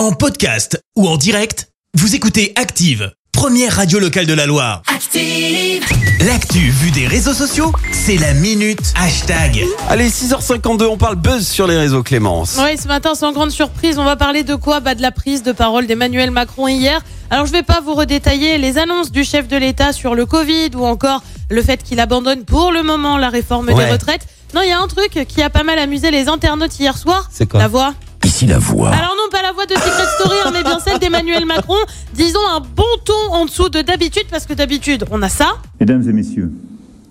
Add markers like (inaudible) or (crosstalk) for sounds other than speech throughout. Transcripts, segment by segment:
En podcast ou en direct, vous écoutez Active, première radio locale de la Loire. Active. L'actu vue des réseaux sociaux, c'est la minute hashtag. Allez, 6h52, on parle buzz sur les réseaux Clémence. Oui, ce matin, sans grande surprise, on va parler de quoi? Bah, De la prise de parole d'Emmanuel Macron hier. Alors, je vais pas vous redétailler les annonces du chef de l'État sur le Covid ou encore le fait qu'il abandonne pour le moment la réforme Ouais. des retraites. Non, il y a un truc qui a pas mal amusé les internautes hier soir. C'est quoi? La voix. Ici la voix. Alors hein, mais bien celle d'Emmanuel Macron. Disons un bon ton en dessous de d'habitude, parce que d'habitude, on a ça. Mesdames et messieurs,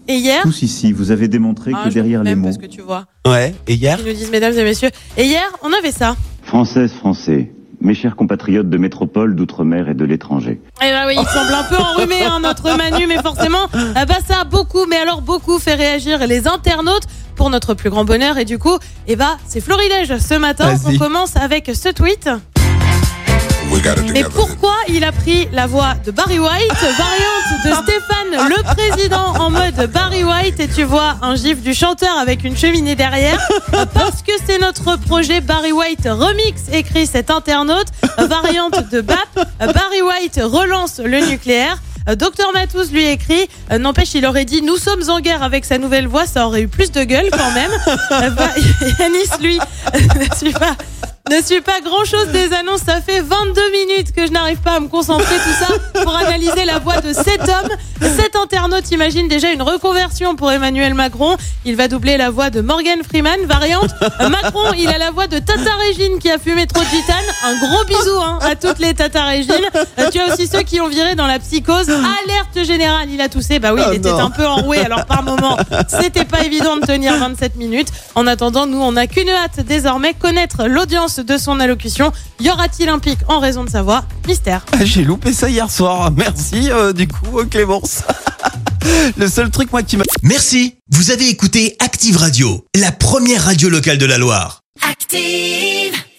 Et hier... tous ici, vous avez démontré Ah, que derrière les mots, Parce que tu vois. Ouais, et hier Ils nous disent, mesdames et messieurs. Et hier, on avait ça. Françaises, Français, mes chers compatriotes de métropole, d'outre-mer et de l'étranger. Eh ben oui, il semble un peu enrhumé, hein, notre Manu, mais forcément, ah bah ça a beaucoup, mais alors beaucoup fait réagir les internautes pour notre plus grand bonheur. Et du coup, eh bah, c'est Florilège ce matin. On commence avec ce tweet. Mais pourquoi il a pris la voix de Barry White, variante de Stéphane le président en mode Barry White et tu vois un gif du chanteur avec une cheminée derrière parce que c'est notre projet Barry White Remix écrit cet internaute variante de BAP Barry White relance le nucléaire Docteur Matous lui écrit euh, N'empêche, il aurait dit Nous sommes en guerre avec sa nouvelle voix, ça aurait eu plus de gueule quand même. Euh, Yanis, lui, ne suit pas. Ne suit pas grand chose des annonces. Ça fait 22 minutes que je n'arrive pas à me concentrer tout ça pour analyser la voix de cet homme. Cet internaute imagine déjà une reconversion pour Emmanuel Macron. Il va doubler la voix de Morgan Freeman, variante. Macron, il a la voix de Tata Régine qui a fumé trop de titane. Un gros bisou hein, à toutes les Tata Régine. Euh, tu as aussi ceux qui ont viré dans la psychose. Alerte générale, il a toussé. Bah oui, Oh il était un peu enroué. Alors par moment, c'était pas évident de tenir 27 minutes. En attendant, nous, on n'a qu'une hâte désormais, connaître l'audience de son allocution. Y aura-t-il un pic en raison de sa voix Mystère. Ah, J'ai loupé ça hier soir. Merci euh, du coup, euh, Clémence. (laughs) Le seul truc moi qui m'a Merci, vous avez écouté Active Radio, la première radio locale de la Loire. Active.